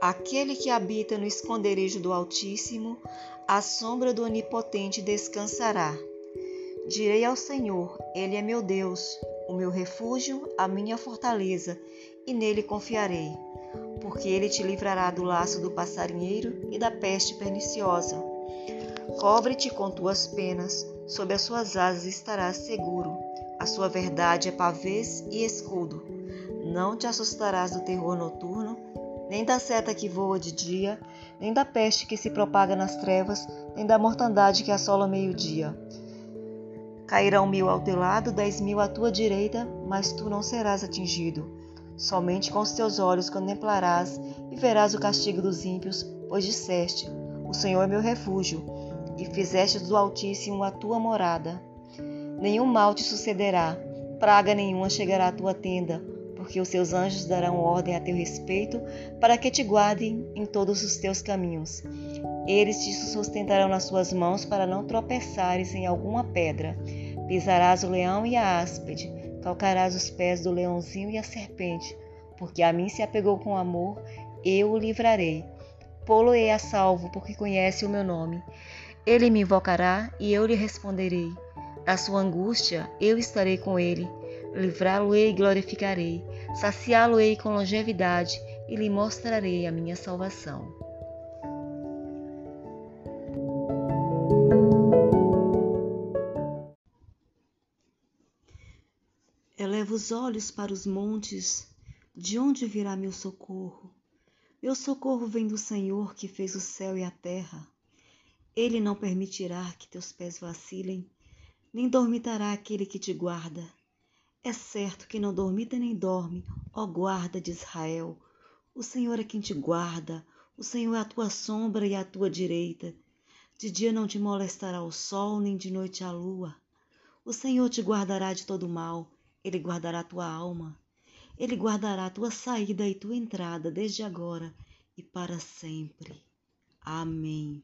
Aquele que habita no esconderijo do Altíssimo, à sombra do Onipotente descansará. Direi ao Senhor: Ele é meu Deus, o meu refúgio, a minha fortaleza, e nele confiarei. Porque ele te livrará do laço do passarinheiro e da peste perniciosa. Cobre-te com tuas penas, sob as suas asas estarás seguro. A sua verdade é pavês e escudo. Não te assustarás do terror noturno, nem da seta que voa de dia, nem da peste que se propaga nas trevas, nem da mortandade que assola meio-dia. Cairão mil ao teu lado, dez mil à tua direita, mas tu não serás atingido. Somente com os teus olhos contemplarás e verás o castigo dos ímpios, pois disseste: O Senhor é meu refúgio, e fizeste do Altíssimo a tua morada. Nenhum mal te sucederá, praga nenhuma chegará à tua tenda, porque os seus anjos darão ordem a teu respeito, para que te guardem em todos os teus caminhos. Eles te sustentarão nas suas mãos para não tropeçares em alguma pedra. Pisarás o leão e a áspide, calcarás os pés do leãozinho e a serpente, porque a mim se apegou com amor, eu o livrarei. Pô-lo-ei a salvo, porque conhece o meu nome. Ele me invocará e eu lhe responderei. Da sua angústia eu estarei com ele livrá-lo-ei e glorificarei, saciá-lo-ei com longevidade e lhe mostrarei a minha salvação. Eleva os olhos para os montes, de onde virá meu socorro? Meu socorro vem do Senhor que fez o céu e a terra. Ele não permitirá que teus pés vacilem, nem dormitará aquele que te guarda. É certo que não dormita nem dorme, ó guarda de Israel. O Senhor é quem te guarda, o Senhor é a tua sombra e a tua direita. De dia não te molestará o sol, nem de noite a lua. O Senhor te guardará de todo mal, ele guardará tua alma. Ele guardará tua saída e tua entrada desde agora e para sempre. Amém.